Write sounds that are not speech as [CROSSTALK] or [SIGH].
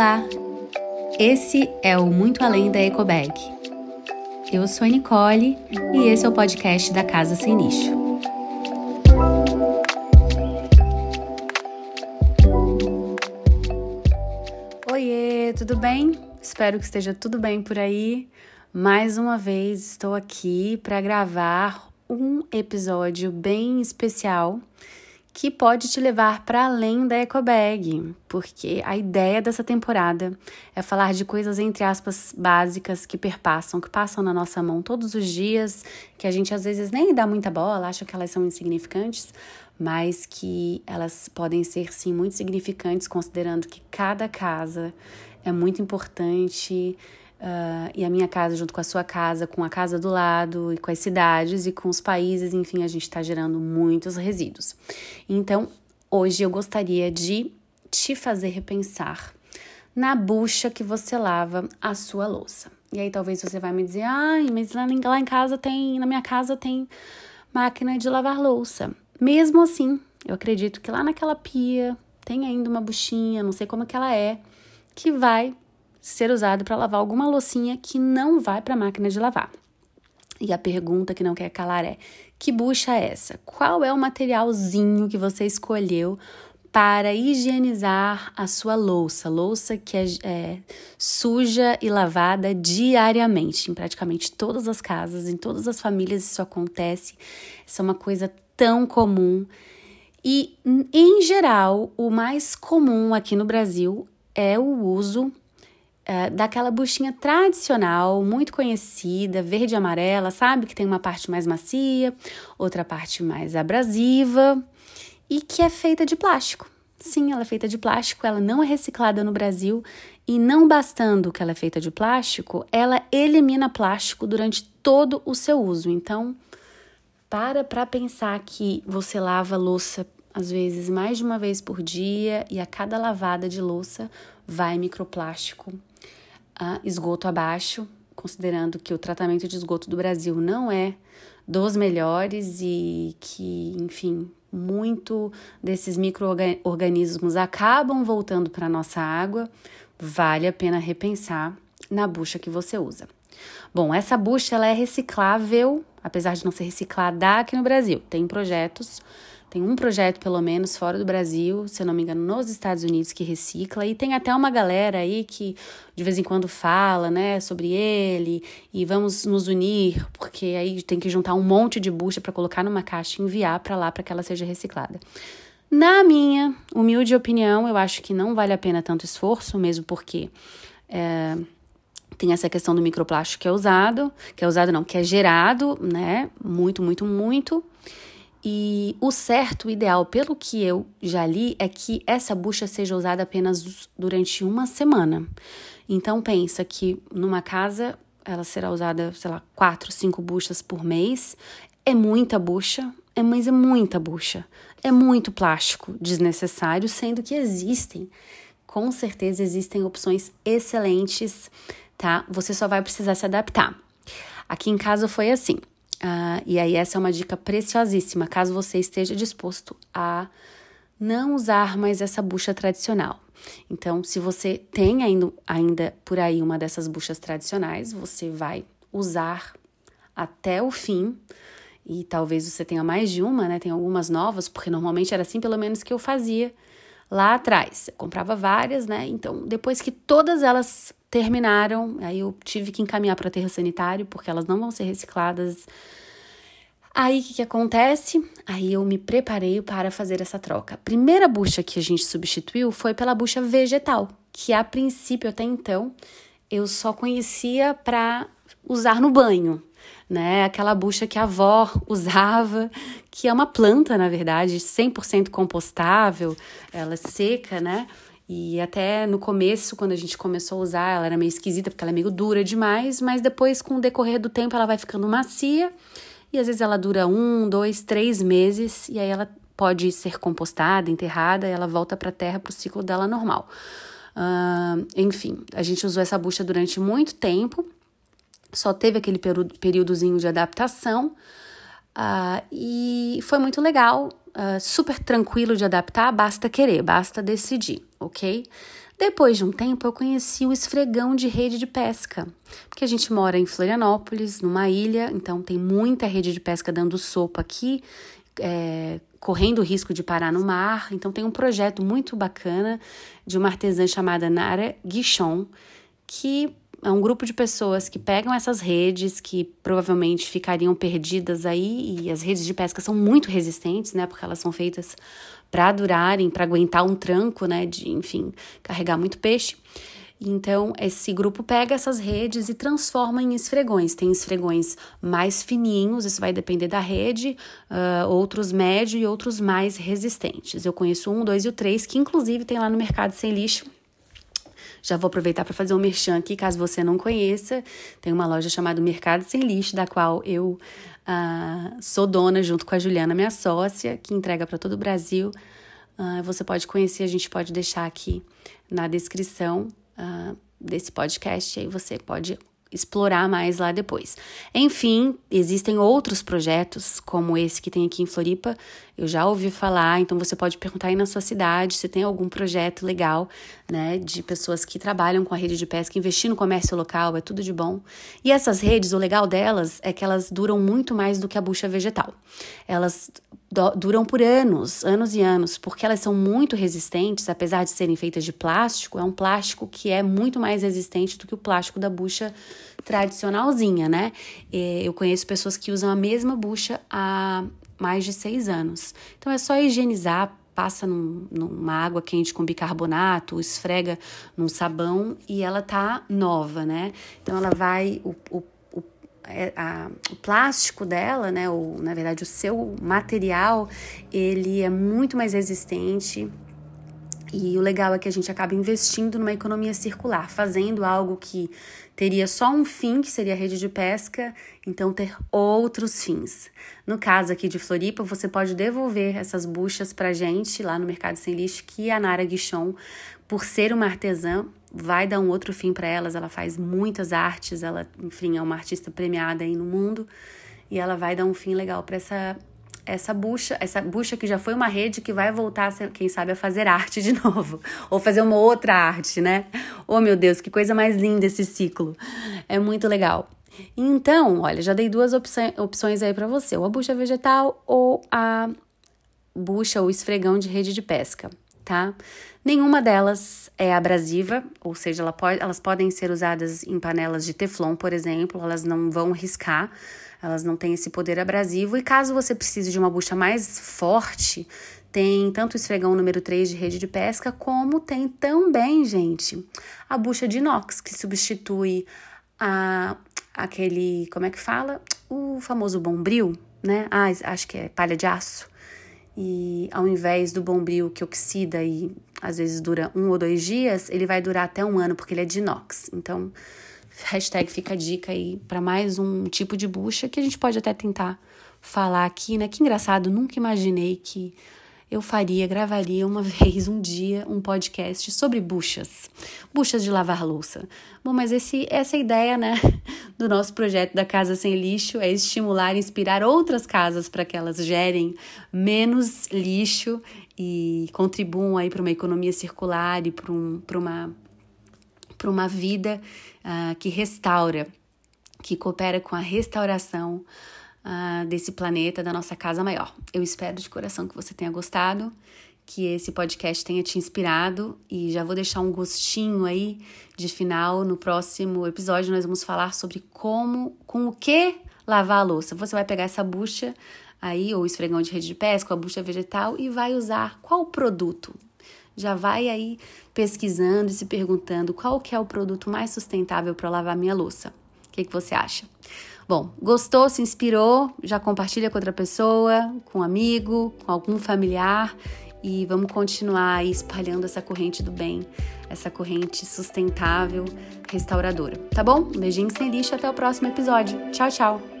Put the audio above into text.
Olá! Esse é o Muito Além da Ecobag. Eu sou a Nicole e esse é o podcast da Casa Sem Nicho. Oiê, tudo bem? Espero que esteja tudo bem por aí. Mais uma vez estou aqui para gravar um episódio bem especial que pode te levar para além da ecobag, porque a ideia dessa temporada é falar de coisas entre aspas básicas que perpassam, que passam na nossa mão todos os dias, que a gente às vezes nem dá muita bola, acha que elas são insignificantes, mas que elas podem ser sim muito significantes considerando que cada casa é muito importante Uh, e a minha casa junto com a sua casa, com a casa do lado, e com as cidades e com os países, enfim, a gente está gerando muitos resíduos. Então, hoje eu gostaria de te fazer repensar na bucha que você lava a sua louça. E aí talvez você vai me dizer, ai, mas lá, lá em casa tem, na minha casa tem máquina de lavar louça. Mesmo assim, eu acredito que lá naquela pia tem ainda uma buchinha, não sei como que ela é, que vai ser usado para lavar alguma loucinha que não vai para a máquina de lavar. E a pergunta que não quer calar é: que bucha é essa? Qual é o materialzinho que você escolheu para higienizar a sua louça? Louça que é, é suja e lavada diariamente, em praticamente todas as casas, em todas as famílias isso acontece. Isso é uma coisa tão comum. E, em geral, o mais comum aqui no Brasil é o uso é, daquela buchinha tradicional, muito conhecida, verde e amarela, sabe? Que tem uma parte mais macia, outra parte mais abrasiva e que é feita de plástico. Sim, ela é feita de plástico, ela não é reciclada no Brasil e não bastando que ela é feita de plástico, ela elimina plástico durante todo o seu uso. Então, para para pensar que você lava louça às vezes mais de uma vez por dia e a cada lavada de louça vai microplástico esgoto abaixo, considerando que o tratamento de esgoto do Brasil não é dos melhores e que, enfim, muito desses micro-organismos acabam voltando para nossa água, vale a pena repensar na bucha que você usa. Bom, essa bucha ela é reciclável, apesar de não ser reciclada aqui no Brasil. Tem projetos tem um projeto, pelo menos, fora do Brasil, se eu não me engano, nos Estados Unidos, que recicla. E tem até uma galera aí que de vez em quando fala, né, sobre ele. E vamos nos unir, porque aí tem que juntar um monte de bucha para colocar numa caixa e enviar para lá para que ela seja reciclada. Na minha humilde opinião, eu acho que não vale a pena tanto esforço, mesmo porque. É, tem essa questão do microplástico que é usado, que é usado não, que é gerado, né? Muito, muito, muito. E o certo, o ideal, pelo que eu já li, é que essa bucha seja usada apenas durante uma semana. Então pensa que numa casa ela será usada, sei lá, quatro, cinco buchas por mês. É muita bucha, é, mas é muita bucha. É muito plástico desnecessário, sendo que existem, com certeza existem opções excelentes, tá? Você só vai precisar se adaptar. Aqui em casa foi assim. Uh, e aí, essa é uma dica preciosíssima, caso você esteja disposto a não usar mais essa bucha tradicional. Então, se você tem ainda, ainda por aí uma dessas buchas tradicionais, você vai usar até o fim. E talvez você tenha mais de uma, né? Tem algumas novas, porque normalmente era assim, pelo menos que eu fazia lá atrás. Eu comprava várias, né? Então, depois que todas elas terminaram, aí eu tive que encaminhar para aterro sanitário, porque elas não vão ser recicladas. Aí o que, que acontece? Aí eu me preparei para fazer essa troca. A primeira bucha que a gente substituiu foi pela bucha vegetal, que a princípio, até então, eu só conhecia para usar no banho, né? Aquela bucha que a avó [LAUGHS] usava, que é uma planta, na verdade, 100% compostável, ela é seca, né? E até no começo, quando a gente começou a usar, ela era meio esquisita, porque ela é meio dura demais, mas depois, com o decorrer do tempo, ela vai ficando macia. E às vezes ela dura um, dois, três meses, e aí ela pode ser compostada, enterrada, e ela volta para a terra para o ciclo dela normal. Uh, enfim, a gente usou essa bucha durante muito tempo, só teve aquele períodozinho de adaptação, uh, e foi muito legal uh, super tranquilo de adaptar, basta querer, basta decidir, ok? Depois de um tempo, eu conheci o esfregão de rede de pesca, porque a gente mora em Florianópolis, numa ilha, então tem muita rede de pesca dando sopa aqui, é, correndo o risco de parar no mar. Então tem um projeto muito bacana de uma artesã chamada Nara Guichon, que é um grupo de pessoas que pegam essas redes que provavelmente ficariam perdidas aí e as redes de pesca são muito resistentes, né, porque elas são feitas para durarem, para aguentar um tranco, né, de, enfim, carregar muito peixe. Então, esse grupo pega essas redes e transforma em esfregões. Tem esfregões mais fininhos, isso vai depender da rede, uh, outros médio e outros mais resistentes. Eu conheço um, dois e o três, que inclusive tem lá no Mercado Sem Lixo. Já vou aproveitar para fazer um merchan aqui, caso você não conheça. Tem uma loja chamada Mercado Sem Lixo, da qual eu uh, sou dona junto com a Juliana, minha sócia, que entrega para todo o Brasil. Uh, você pode conhecer, a gente pode deixar aqui na descrição uh, desse podcast, aí você pode explorar mais lá depois. Enfim, existem outros projetos como esse que tem aqui em Floripa. Eu já ouvi falar, então você pode perguntar aí na sua cidade se tem algum projeto legal, né, de pessoas que trabalham com a rede de pesca, investir no comércio local, é tudo de bom. E essas redes, o legal delas é que elas duram muito mais do que a bucha vegetal. Elas duram por anos, anos e anos, porque elas são muito resistentes, apesar de serem feitas de plástico, é um plástico que é muito mais resistente do que o plástico da bucha tradicionalzinha, né? Eu conheço pessoas que usam a mesma bucha há mais de seis anos. Então é só higienizar, passa num, numa água quente com bicarbonato, esfrega num sabão e ela tá nova, né? Então ela vai, o, o é, a, o plástico dela, né, ou na verdade o seu material, ele é muito mais resistente. E o legal é que a gente acaba investindo numa economia circular, fazendo algo que teria só um fim, que seria a rede de pesca, então ter outros fins. No caso aqui de Floripa, você pode devolver essas buchas para gente lá no Mercado Sem Lixo, que a Nara Guichon, por ser uma artesã, vai dar um outro fim para elas. Ela faz muitas artes, ela, enfim, é uma artista premiada aí no mundo e ela vai dar um fim legal para essa essa bucha, essa bucha que já foi uma rede que vai voltar, quem sabe, a fazer arte de [LAUGHS] novo, ou fazer uma outra arte, né? Oh, meu Deus, que coisa mais linda esse ciclo. É muito legal. Então, olha, já dei duas opções aí para você, ou a bucha vegetal ou a bucha ou esfregão de rede de pesca tá? Nenhuma delas é abrasiva, ou seja, ela pode, elas podem ser usadas em panelas de teflon, por exemplo, elas não vão riscar, elas não têm esse poder abrasivo. E caso você precise de uma bucha mais forte, tem tanto o esfregão número 3 de rede de pesca, como tem também, gente, a bucha de inox, que substitui a, aquele, como é que fala? O famoso bombril, né? Ah, acho que é palha de aço. E ao invés do bombril que oxida e às vezes dura um ou dois dias, ele vai durar até um ano porque ele é de inox. Então, hashtag fica a dica aí para mais um tipo de bucha que a gente pode até tentar falar aqui, né? Que engraçado, nunca imaginei que eu faria, gravaria uma [LAUGHS] vez, um dia, um podcast sobre buchas, buchas de lavar louça. Bom, mas esse, essa ideia, né, [LAUGHS] do nosso projeto da Casa Sem Lixo, é estimular e inspirar outras casas para que elas gerem menos lixo e contribuam aí para uma economia circular e para um, uma, uma vida uh, que restaura, que coopera com a restauração uh, desse planeta, da nossa casa maior. Eu espero de coração que você tenha gostado, que esse podcast tenha te inspirado e já vou deixar um gostinho aí de final. No próximo episódio, nós vamos falar sobre como, com o que lavar a louça. Você vai pegar essa bucha aí, ou esfregão de rede de pesca, ou a bucha vegetal, e vai usar qual produto? Já vai aí pesquisando e se perguntando qual que é o produto mais sustentável para lavar minha louça. O que, que você acha? Bom, gostou, se inspirou, já compartilha com outra pessoa, com um amigo, com algum familiar e vamos continuar espalhando essa corrente do bem, essa corrente sustentável, restauradora. Tá bom? Um beijinho sem lixo, até o próximo episódio. Tchau, tchau!